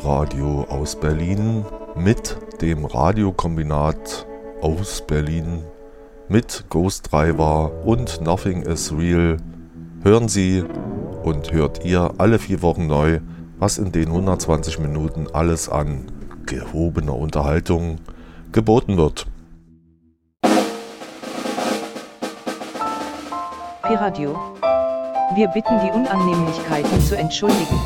Pi-Radio aus Berlin mit dem Radiokombinat aus Berlin mit Ghost Driver und Nothing is Real hören Sie und hört ihr alle vier Wochen neu, was in den 120 Minuten alles an gehobener Unterhaltung geboten wird. Piradio. Wir bitten die Unannehmlichkeiten zu entschuldigen.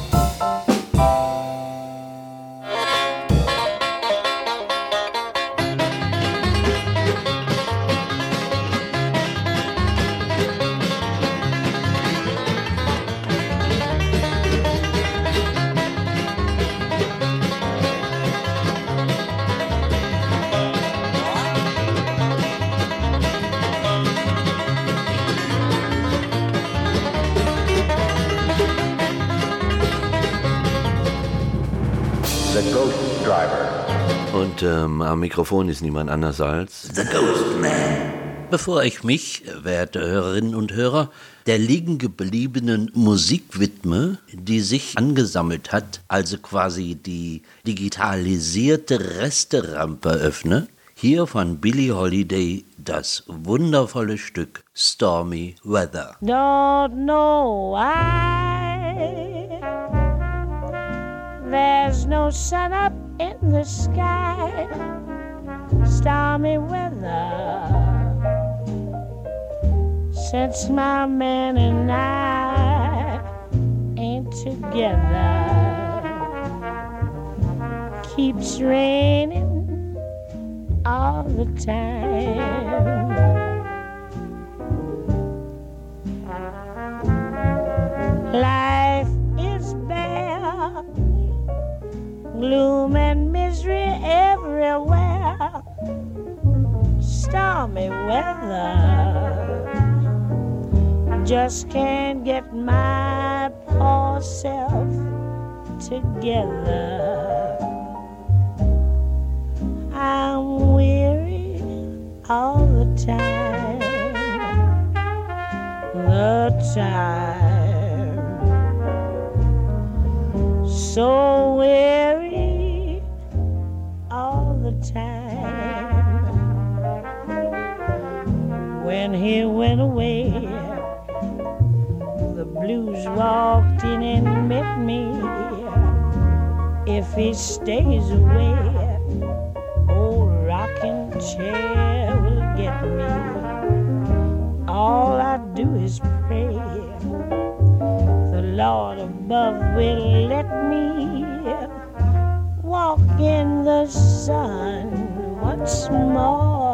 Am Mikrofon ist niemand anders als The Ghost Man. Bevor ich mich, werte Hörerinnen und Hörer, der liegen gebliebenen Musik widme, die sich angesammelt hat, also quasi die digitalisierte Resterampe öffne, hier von Billie Holiday das wundervolle Stück Stormy Weather. Don't know why there's no sun up in the sky, stormy weather. Since my man and I ain't together, keeps raining all the time. Life gloom and misery everywhere, stormy weather. Just can't get my poor self together. I'm weary all the time, the time, so weary went away, the blues walked in and met me. If he stays away, old rocking chair will get me. All I do is pray the Lord above will let me walk in the sun once more.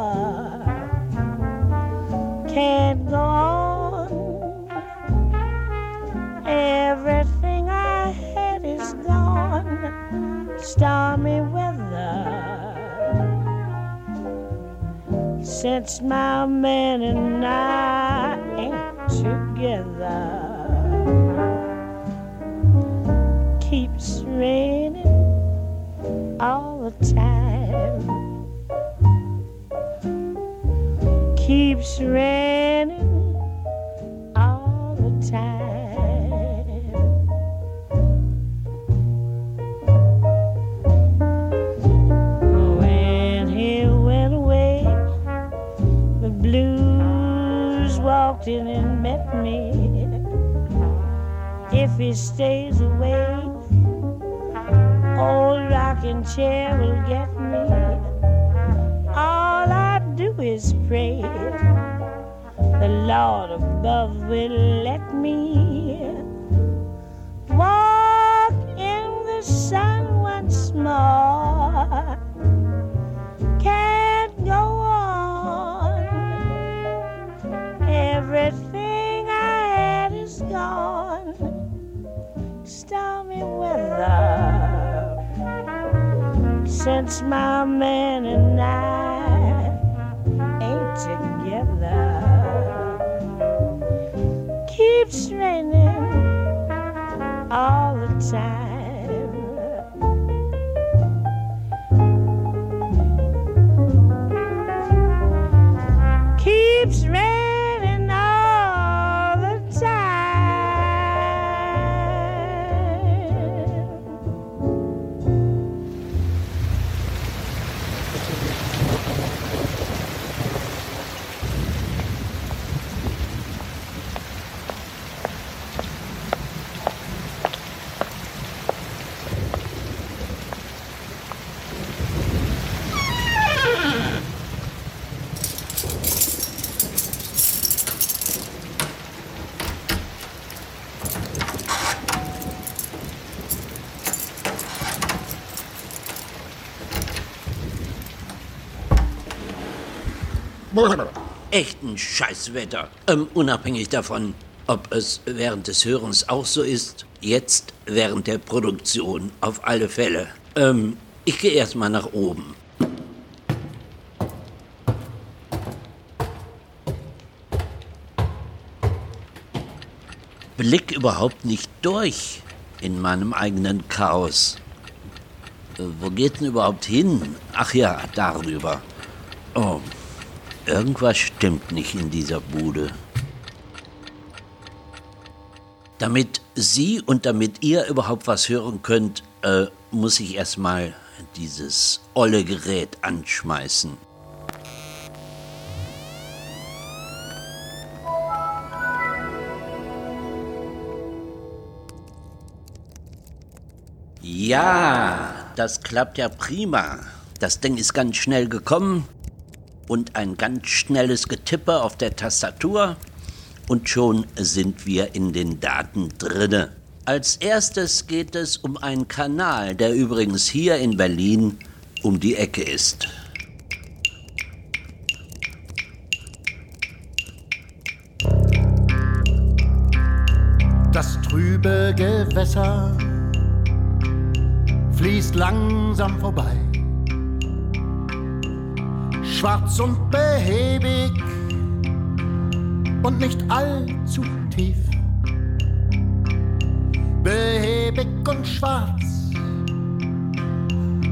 Can't Since my man and I ain't together. Keeps raining all the time. Keeps raining all the time. And met me. If he stays away, old rocking chair will get me. All I do is pray the Lord above will let me walk in the sun once more. Weather since my man and I ain't together. Keeps raining all the time. Echt ein Scheißwetter. Ähm, unabhängig davon, ob es während des Hörens auch so ist, jetzt während der Produktion auf alle Fälle. Ähm, ich gehe erstmal nach oben. Blick überhaupt nicht durch in meinem eigenen Chaos. Äh, wo geht denn überhaupt hin? Ach ja, darüber. Oh, irgendwas stimmt nicht in dieser Bude. Damit Sie und damit ihr überhaupt was hören könnt, äh, muss ich erstmal dieses olle Gerät anschmeißen. Ja, das klappt ja prima. Das Ding ist ganz schnell gekommen und ein ganz schnelles Getippe auf der Tastatur und schon sind wir in den Daten drinne. Als erstes geht es um einen Kanal, der übrigens hier in Berlin um die Ecke ist. Das trübe Gewässer fließt langsam vorbei. Schwarz und behäbig und nicht allzu tief. Behäbig und schwarz,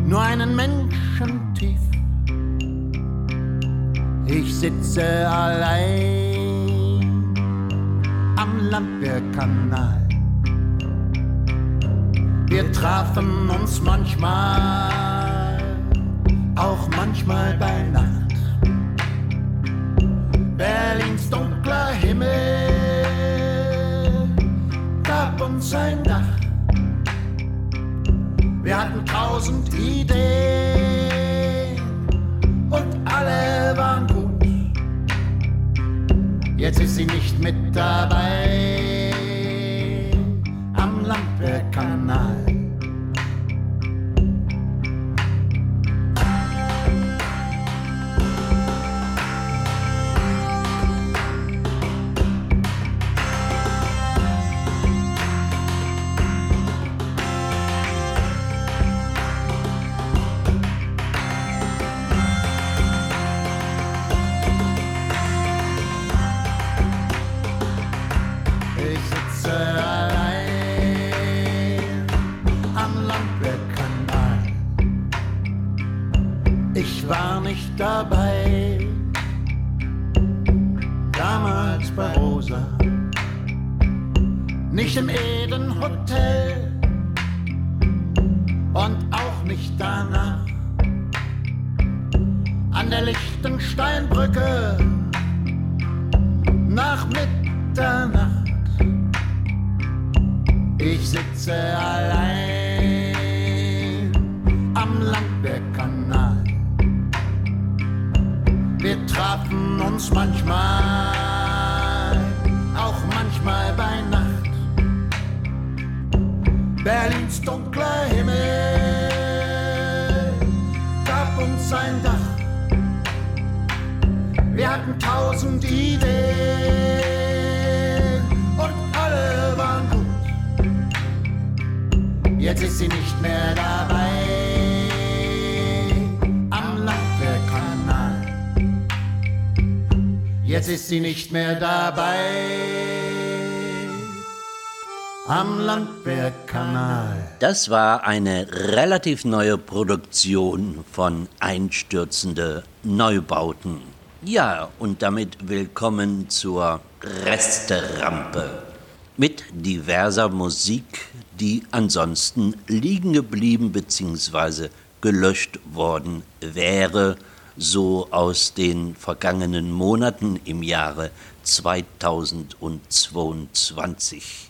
nur einen Menschen tief. Ich sitze allein am Landwehrkanal. Wir trafen uns manchmal, auch manchmal bei Nacht. Berlins dunkler Himmel gab uns ein Dach. Wir hatten tausend Ideen und alle waren gut. Jetzt ist sie nicht mit dabei am sein Dach. Wir hatten tausend Ideen und alle waren gut. Jetzt ist sie nicht mehr dabei am Landwehrkanal. Jetzt ist sie nicht mehr dabei. Am Landwehrkanal. Das war eine relativ neue Produktion von Einstürzende Neubauten. Ja, und damit willkommen zur Resterampe. Mit diverser Musik, die ansonsten liegen geblieben bzw. gelöscht worden wäre so aus den vergangenen Monaten im Jahre 2022.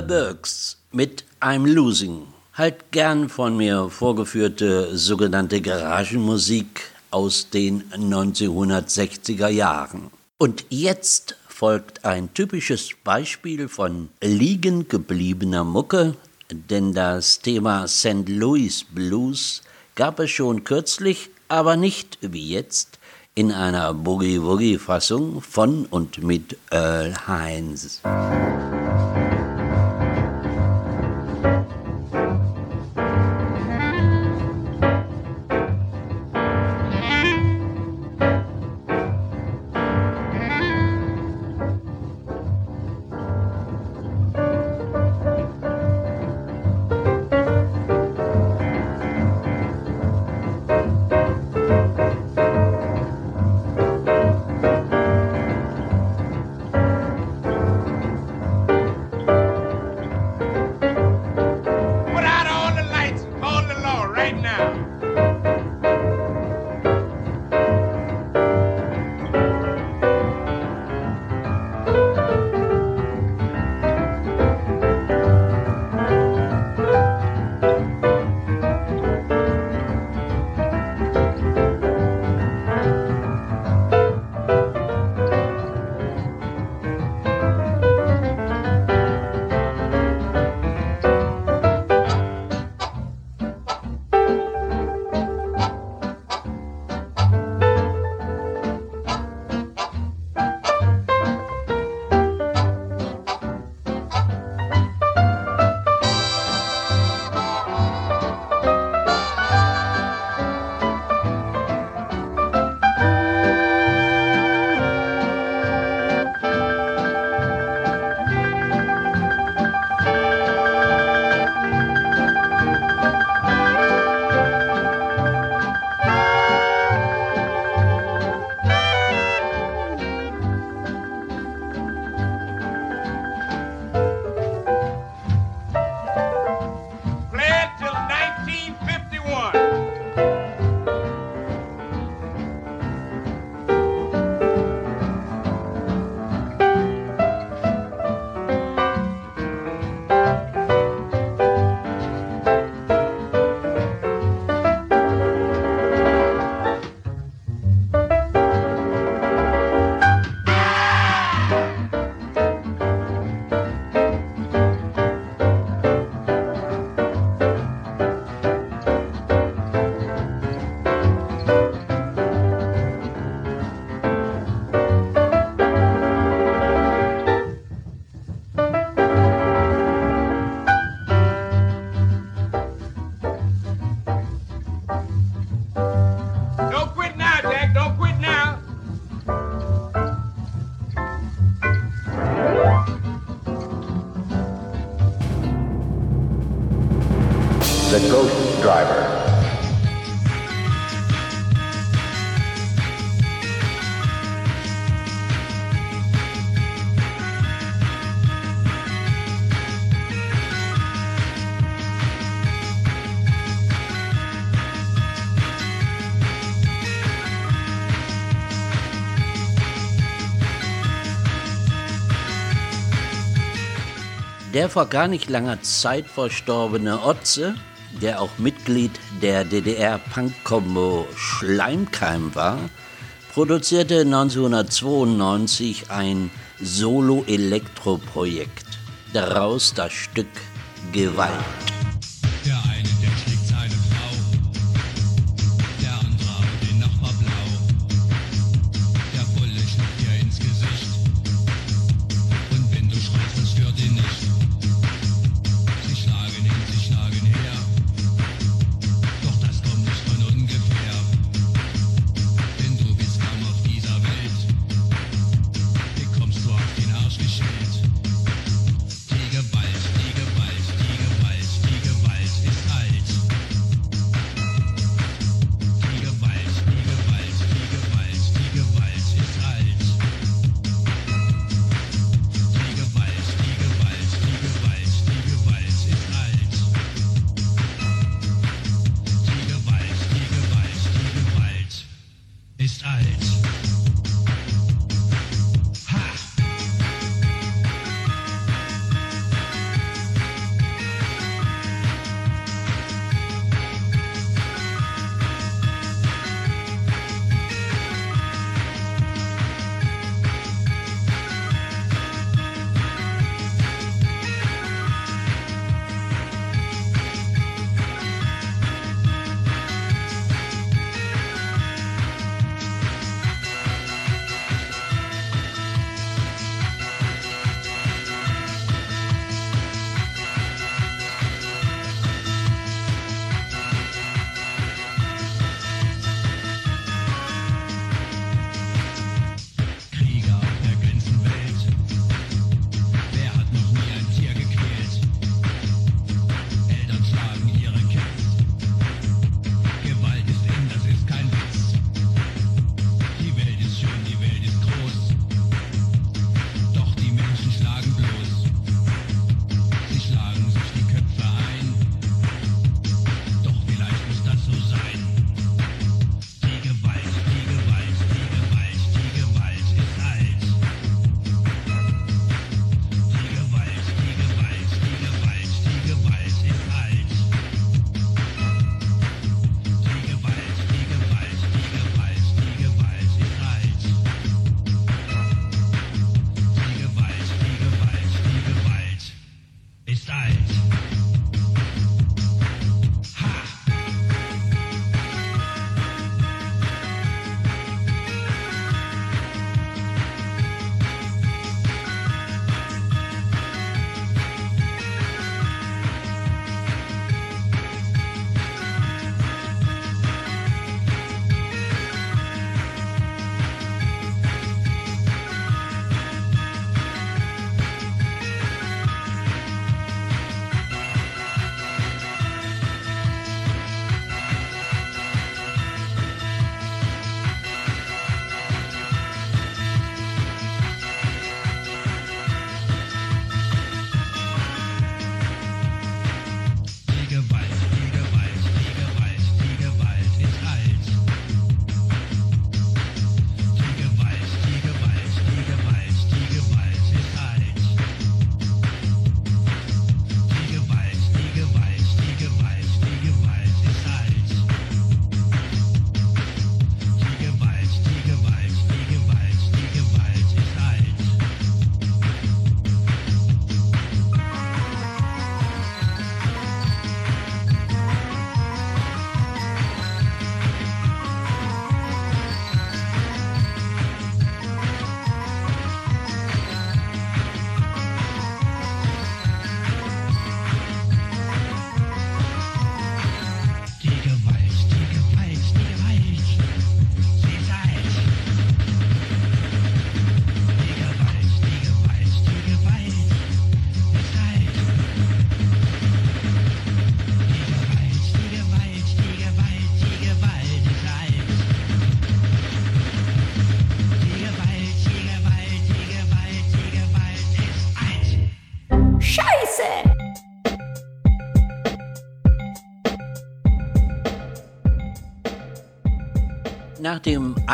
The Burks mit I'm Losing. Halt gern von mir vorgeführte sogenannte Garagenmusik aus den 1960er Jahren. Und jetzt folgt ein typisches Beispiel von liegen gebliebener Mucke, denn das Thema St. Louis Blues gab es schon kürzlich, aber nicht wie jetzt in einer Boogie-Woogie-Fassung von und mit Earl Hines. Der vor gar nicht langer Zeit verstorbene Otze, der auch Mitglied der DDR-Punk-Kombo Schleimkeim war, produzierte 1992 ein Solo-Elektro-Projekt. Daraus das Stück Gewalt.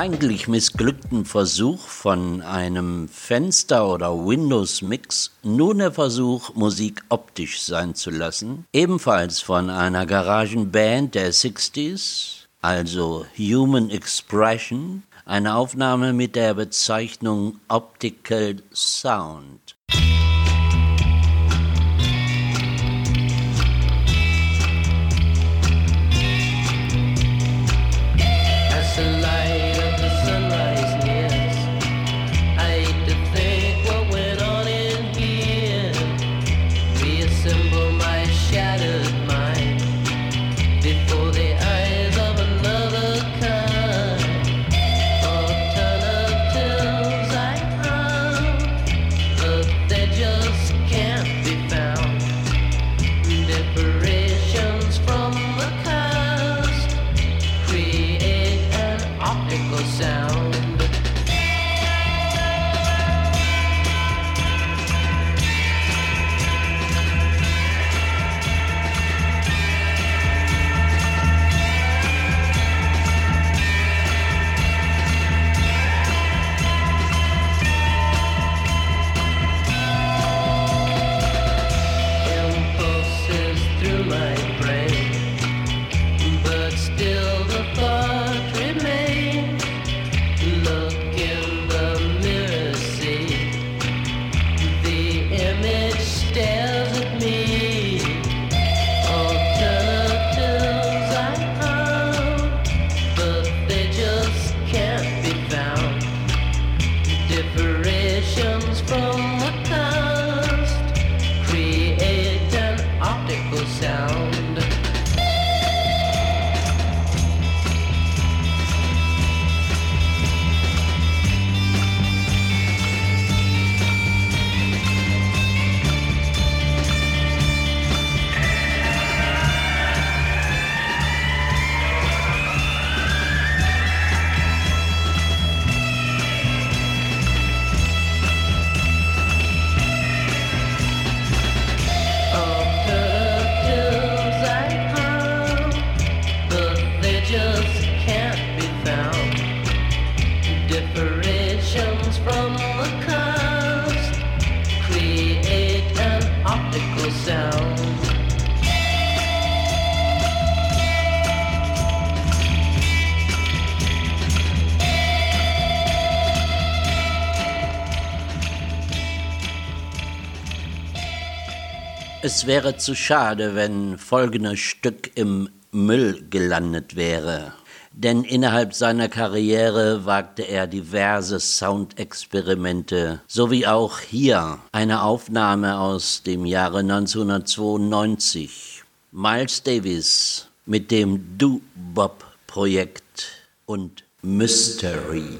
Eigentlich missglückten Versuch von einem Fenster- oder Windows-Mix nun der Versuch, Musik optisch sein zu lassen, ebenfalls von einer Garagenband der 60s, also Human Expression, eine Aufnahme mit der Bezeichnung Optical Sound. Es wäre zu schade, wenn folgendes Stück im Müll gelandet wäre. Denn innerhalb seiner Karriere wagte er diverse Soundexperimente, sowie auch hier eine Aufnahme aus dem Jahre 1992. Miles Davis mit dem Do-Bop-Projekt und Mystery.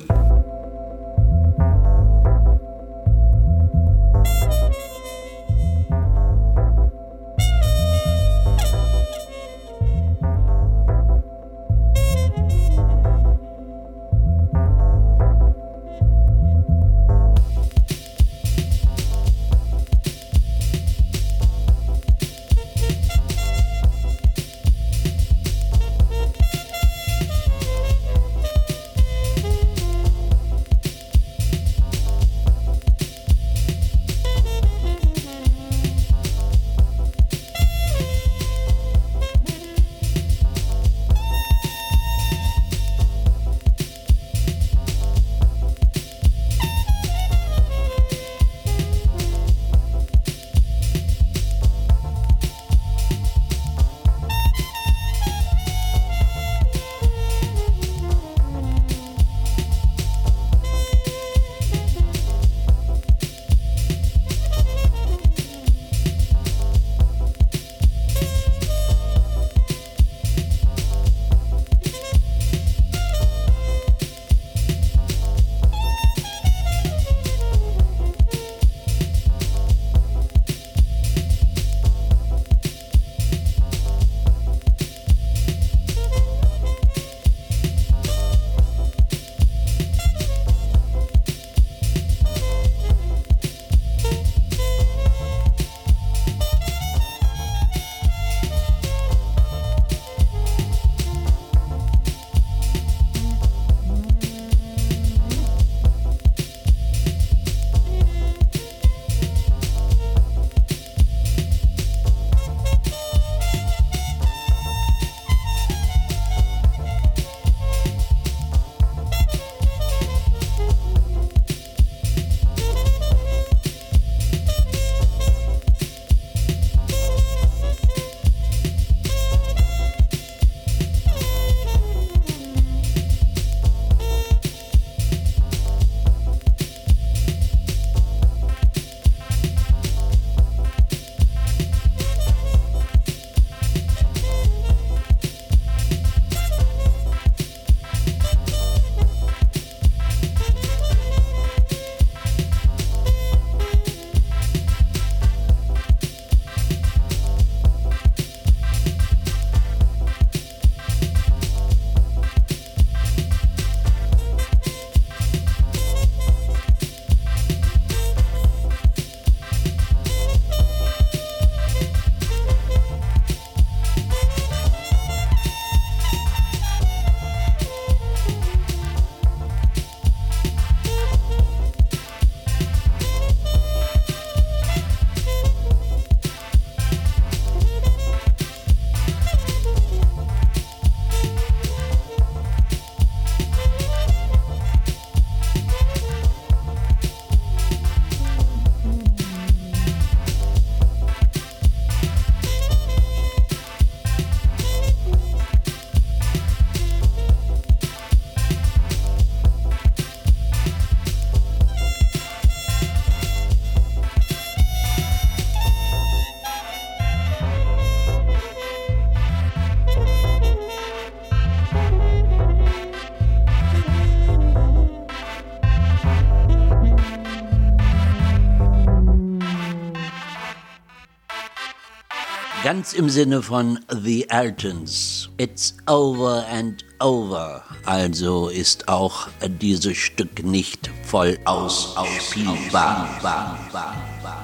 Ganz im Sinne von The Altons. It's over and over. Also ist auch dieses Stück nicht voll ausspielbar.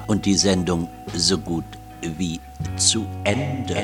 Und die Sendung so gut wie zu Ende.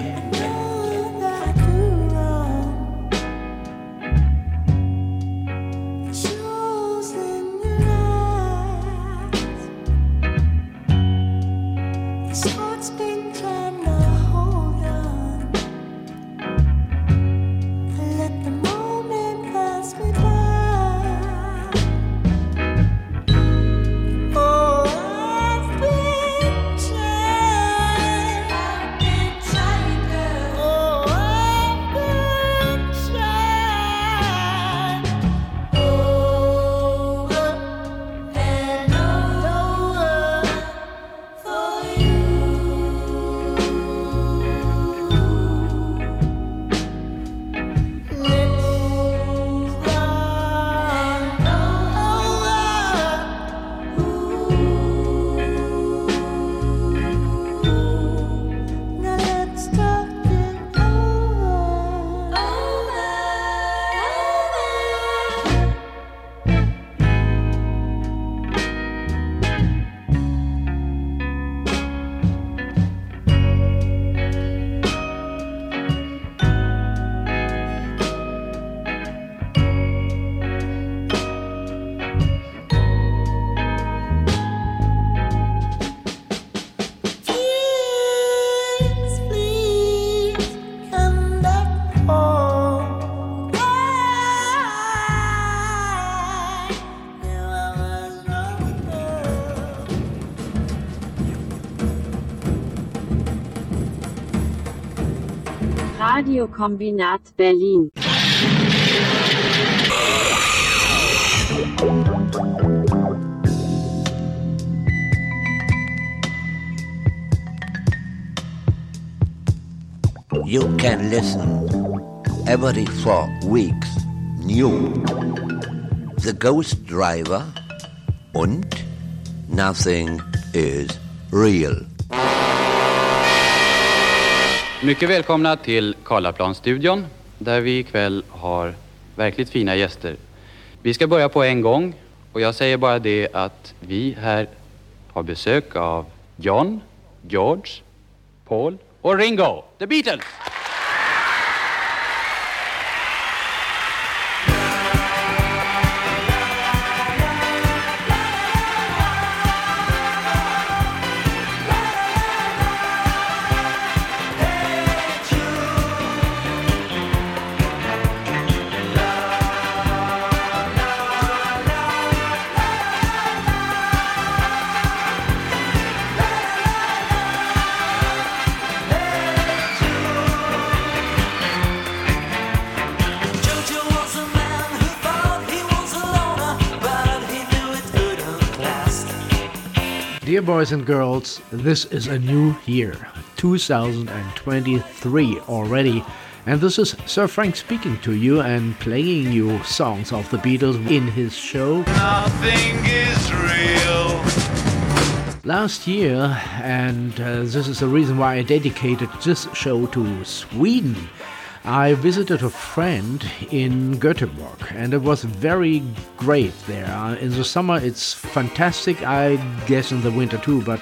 Radiokombinat Berlin. You can listen every four weeks new The Ghost Driver und Nothing is Real. Mycket välkomna till Karlaplanstudion där vi ikväll har verkligt fina gäster. Vi ska börja på en gång och jag säger bara det att vi här har besök av John, George, Paul och Ringo, The Beatles! Dear boys and girls, this is a new year, 2023 already, and this is Sir Frank speaking to you and playing you songs of the Beatles in his show. Nothing is real. Last year, and uh, this is the reason why I dedicated this show to Sweden. I visited a friend in Göteborg and it was very great there. Uh, In the summer it's fantastic, I guess in the winter too, but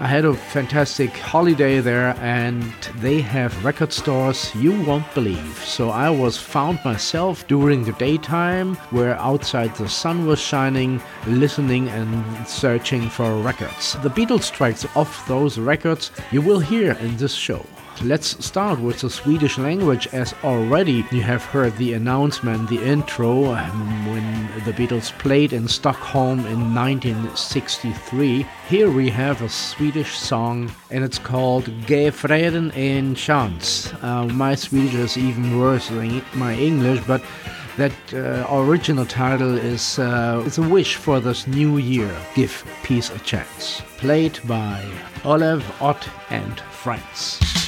I had a fantastic holiday there and they have record stores you won't believe. So I was found myself during the daytime where outside the sun was shining, listening and searching for records. The Beatles tracks of those records you will hear in this show. Let's start with the Swedish language as already you have heard the announcement, the intro, um, when the Beatles played in Stockholm in 1963. Here we have a Swedish song and it's called Ge freden en chans. Uh, my Swedish is even worse than my English, but that uh, original title is uh, it's a wish for this new year. Give peace a chance. Played by Olev, Ott and Friends.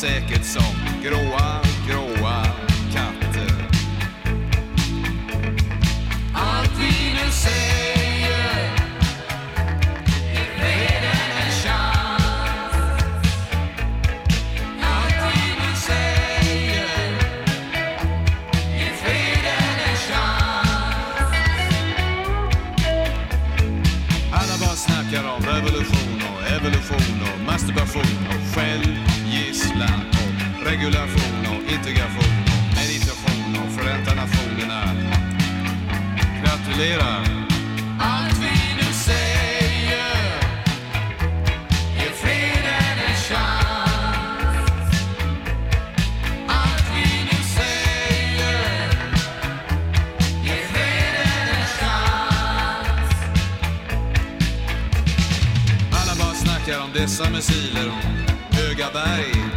säkert som gråa, gråa. Regulation och integration och meditation och Förenta Nationerna. Gratulerar! Allt vi nu säger ger freden en chans. Allt vi nu säger ger freden en chans. Alla bara snackar om dessa missiler, om höga berg,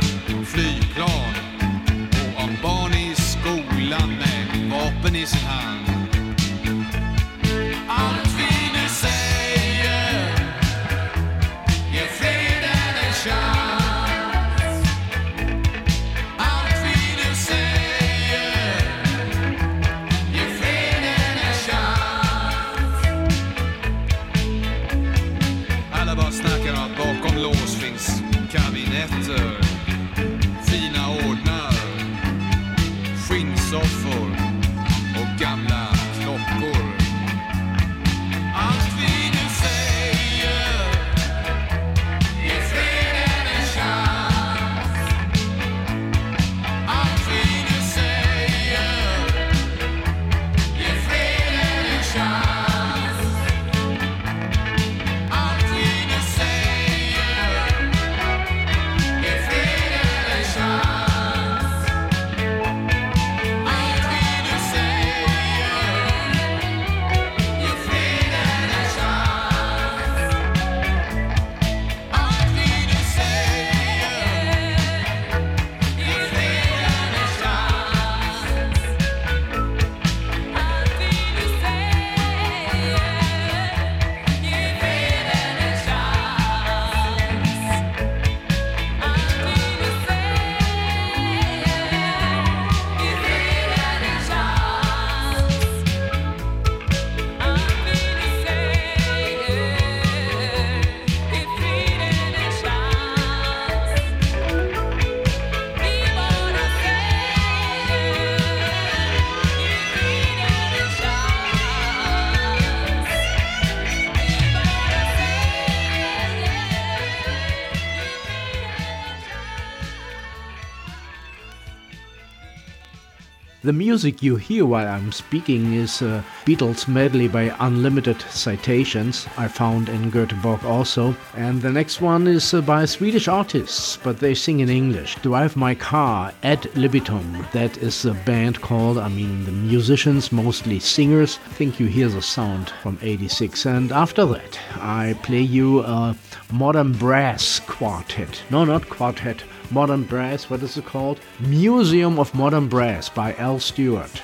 The music you hear while I'm speaking is a Beatles medley by Unlimited Citations, I found in Göteborg also. And the next one is uh, by Swedish artists, but they sing in English. Drive My Car, Ad Libitum. That is a band called, I mean, the musicians, mostly singers. I think you hear the sound from 86. And after that, I play you a modern brass quartet. No, not quartet. Modern Brass, what is it called? Museum of Modern Brass by Al Stewart.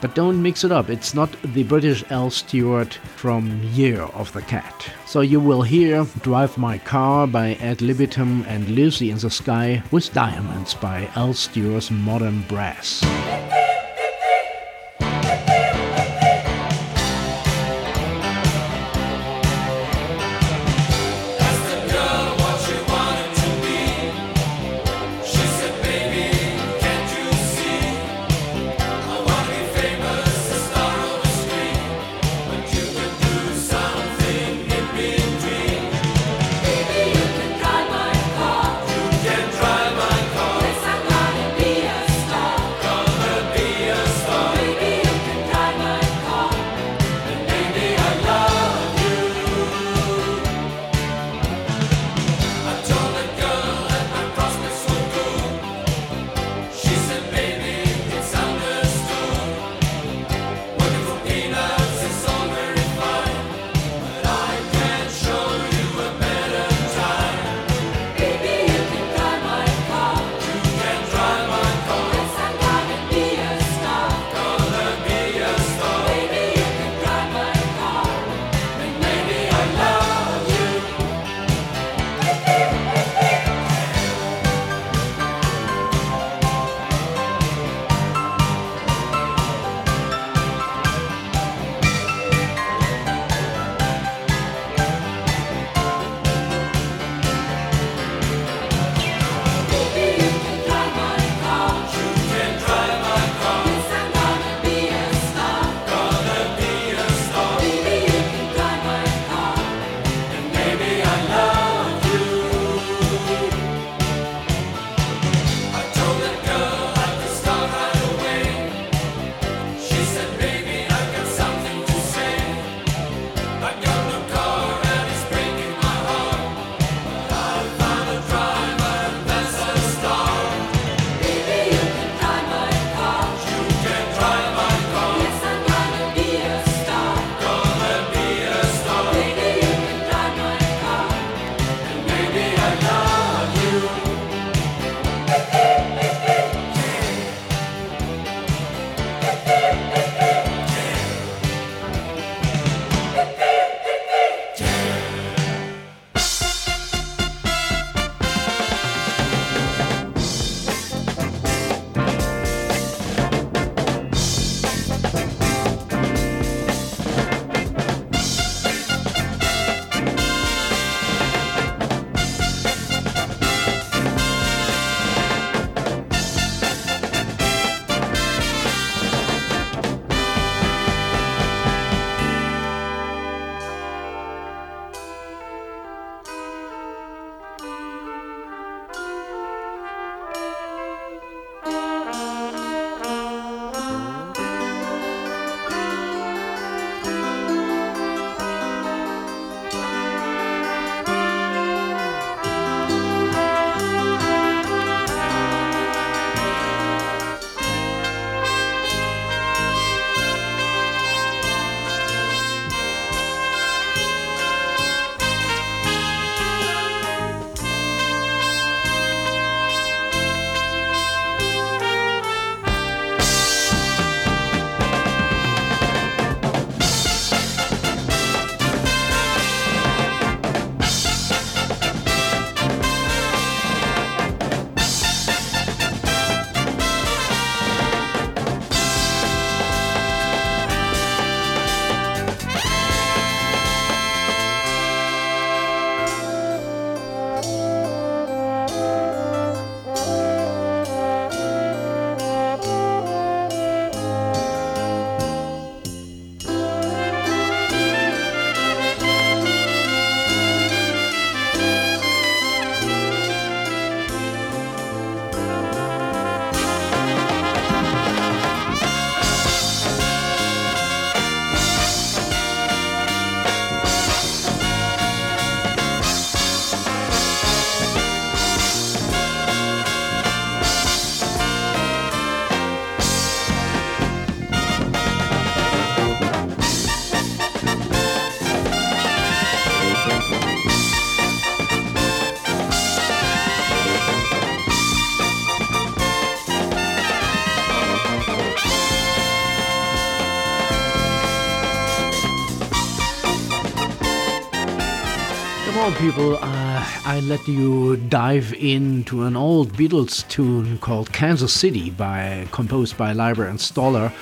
But don't mix it up, it's not the British Al Stewart from Year of the Cat. So you will hear Drive My Car by Ad Libitum and Lucy in the Sky with Diamonds by Al Stewart's Modern Brass. People, uh, I let you dive into an old Beatles tune called Kansas City by composed by Liber and Stoller.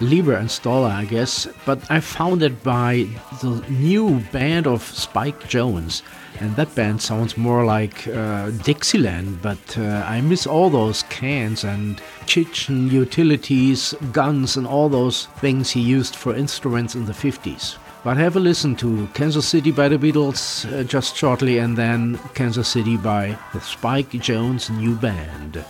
Lieber and Stoller, I guess, but I found it by the new band of Spike Jones. And that band sounds more like uh, Dixieland, but uh, I miss all those cans and kitchen utilities, guns, and all those things he used for instruments in the 50s. But have a listen to Kansas City by the Beatles uh, just shortly, and then Kansas City by the Spike Jones New Band.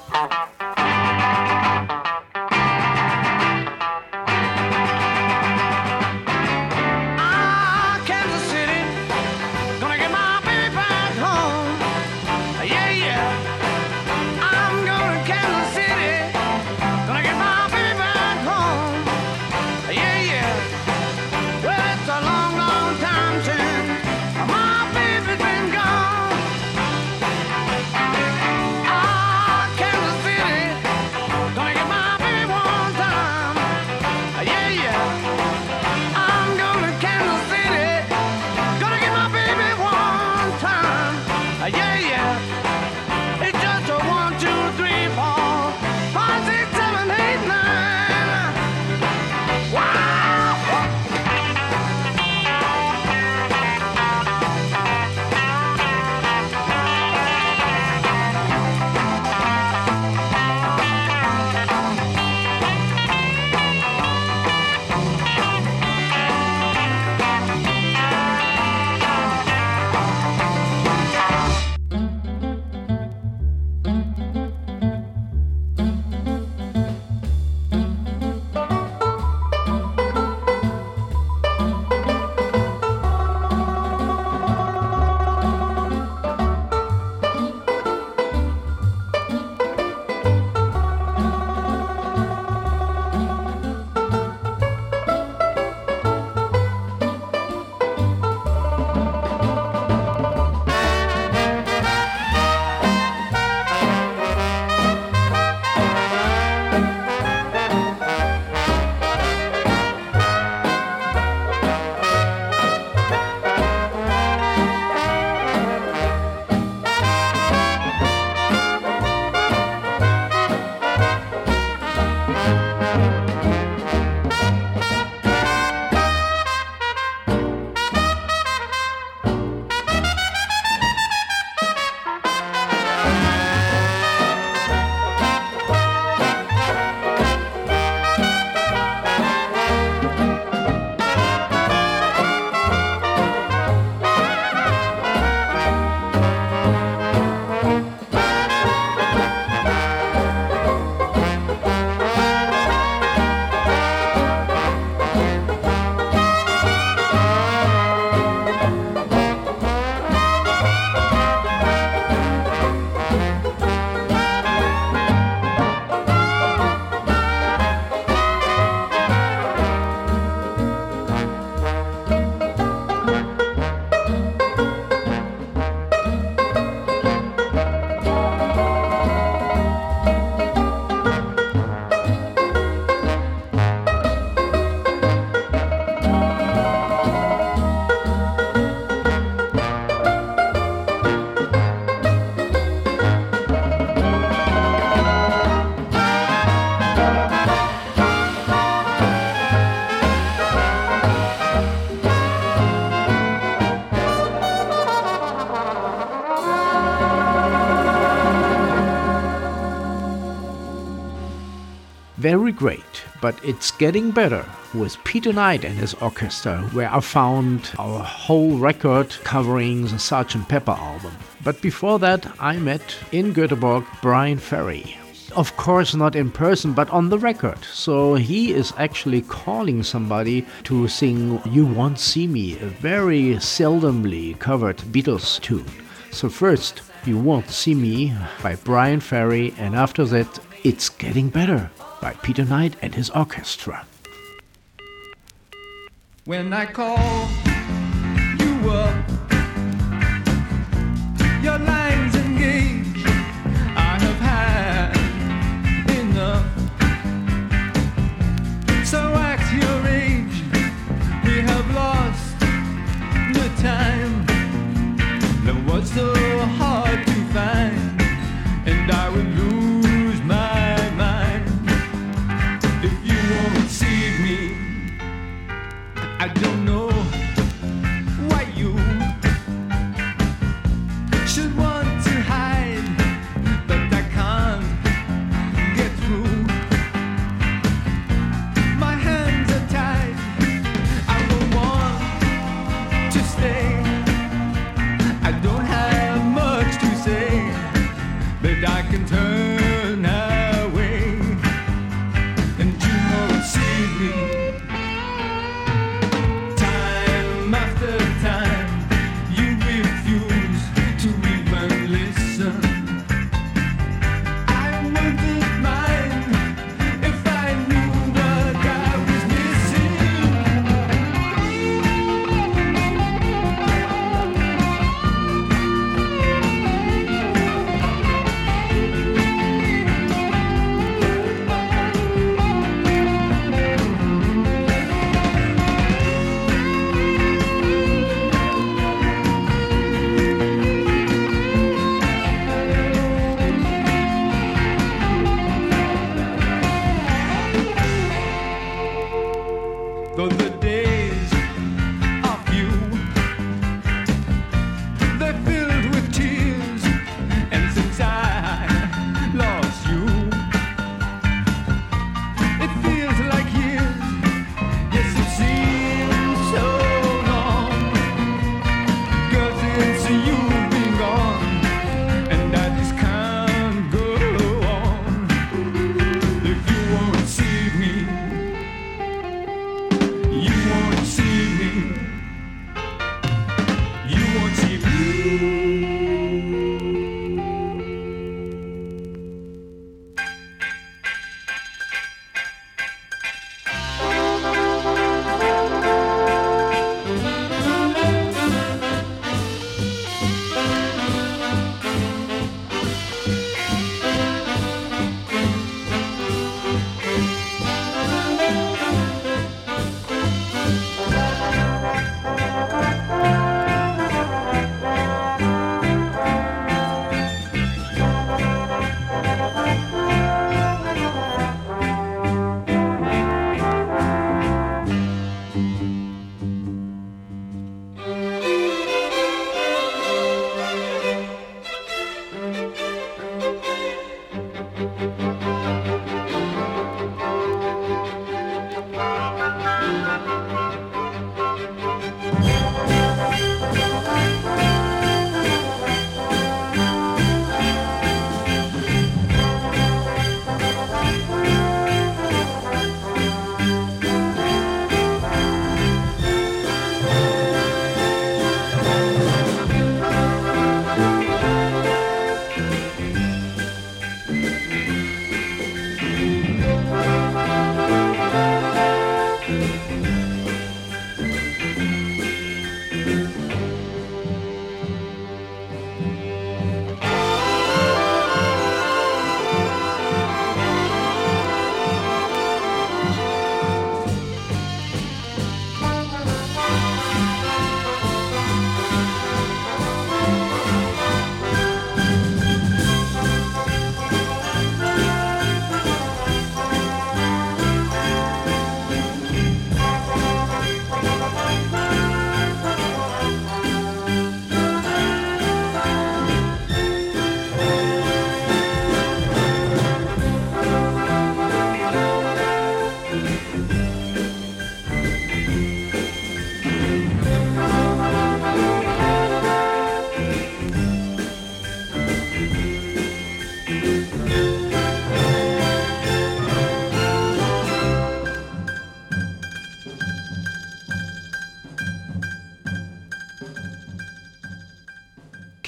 Very great, but it's getting better with Peter Knight and his orchestra, where I found our whole record covering the Sgt. Pepper album. But before that, I met in Göteborg Bryan Ferry. Of course, not in person, but on the record. So he is actually calling somebody to sing You Won't See Me, a very seldomly covered Beatles tune. So, first, You Won't See Me by Bryan Ferry, and after that, It's Getting Better by Peter Knight and his orchestra. When I call you up, can turn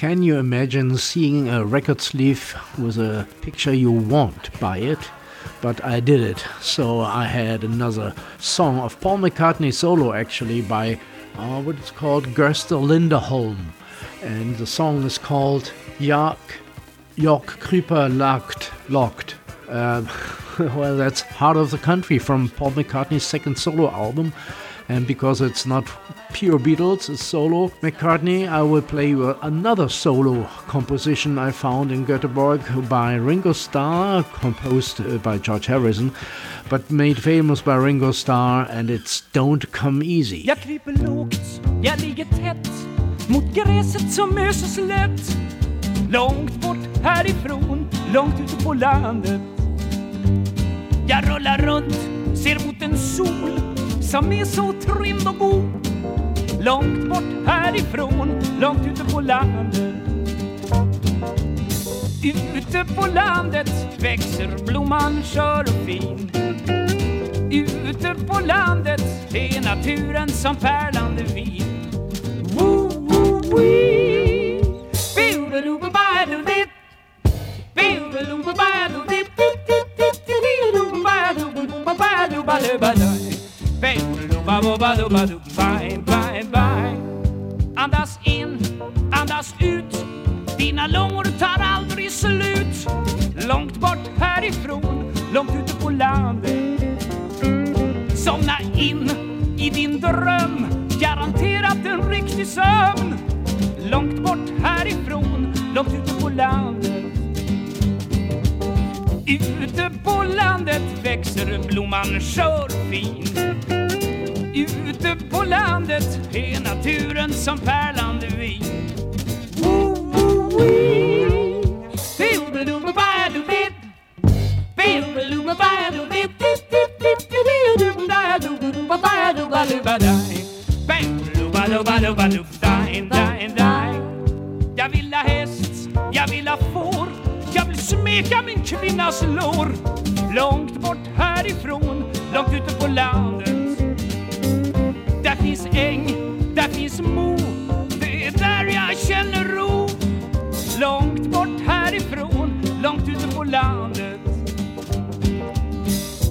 Can you imagine seeing a record sleeve with a picture you want by it? But I did it. So I had another song of Paul McCartney solo actually by uh, what it's called Gösta Linderholm. And the song is called Jak York Creeper Locked Locked. Uh, well, that's Heart of the Country from Paul McCartney's second solo album. And because it's not pure Beatles, it's solo McCartney, I will play you another solo composition I found in Göteborg by Ringo Starr, composed uh, by George Harrison, but made famous by Ringo Starr, and it's Don't Come Easy. Långt bort härifrån, långt ute på landet. Jag rullar runt, ser mot en sol som är så trimd och god. Långt bort härifrån, långt ute på landet. Ute på landet växer blomman skör och fin. Ute på landet är naturen som pärlande vin. Woo, woo, wee. Biu-ba-doo-ba-ba-doo-dip. Biu-ba-doo-ba-ba-doo-dip. Biu-ba-doo-ba-ba-doo-ba-doo-ba-doo-ba-doo. Bye, bye, bye. Andas in, andas ut. Dina lungor tar aldrig slut. Långt bort härifrån, långt ute på landet. Somna in i din dröm Garanterat en riktig sömn Långt bort härifrån Långt ute på landet Ut på landet växer blomman skör fin Ute på landet är naturen som pärlande vin Jag vill ha häst, jag vill ha får smeka min kvinnas lår. Långt bort härifrån, långt ute på landet. Där finns äng, där finns mo. Det är där jag känner ro. Långt bort härifrån, långt ute på landet.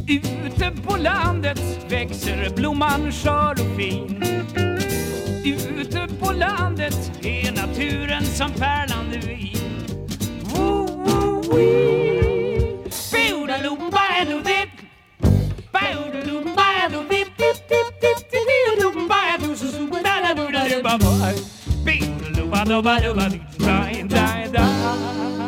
Ute på landet växer blomman skör och fin. Ute på landet är naturen som pärlande vin. Bye.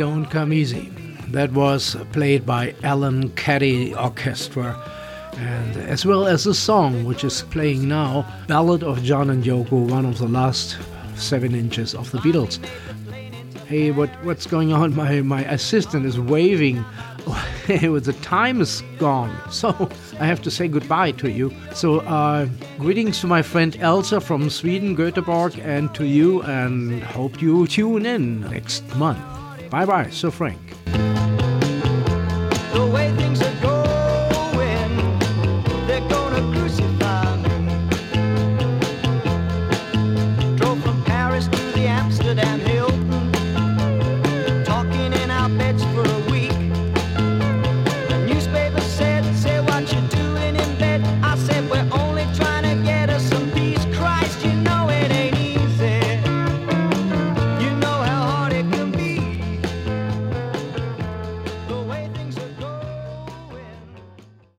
Don't Come Easy. That was played by Alan Caddy Orchestra, and as well as the song which is playing now, Ballad of John and Yoko, one of the last seven inches of the Beatles. Hey, what what's going on? My my assistant is waving. the time is gone, so I have to say goodbye to you. So, uh, greetings to my friend Elsa from Sweden, Göteborg, and to you, and hope you tune in next month. Bye bye, Sir Frank.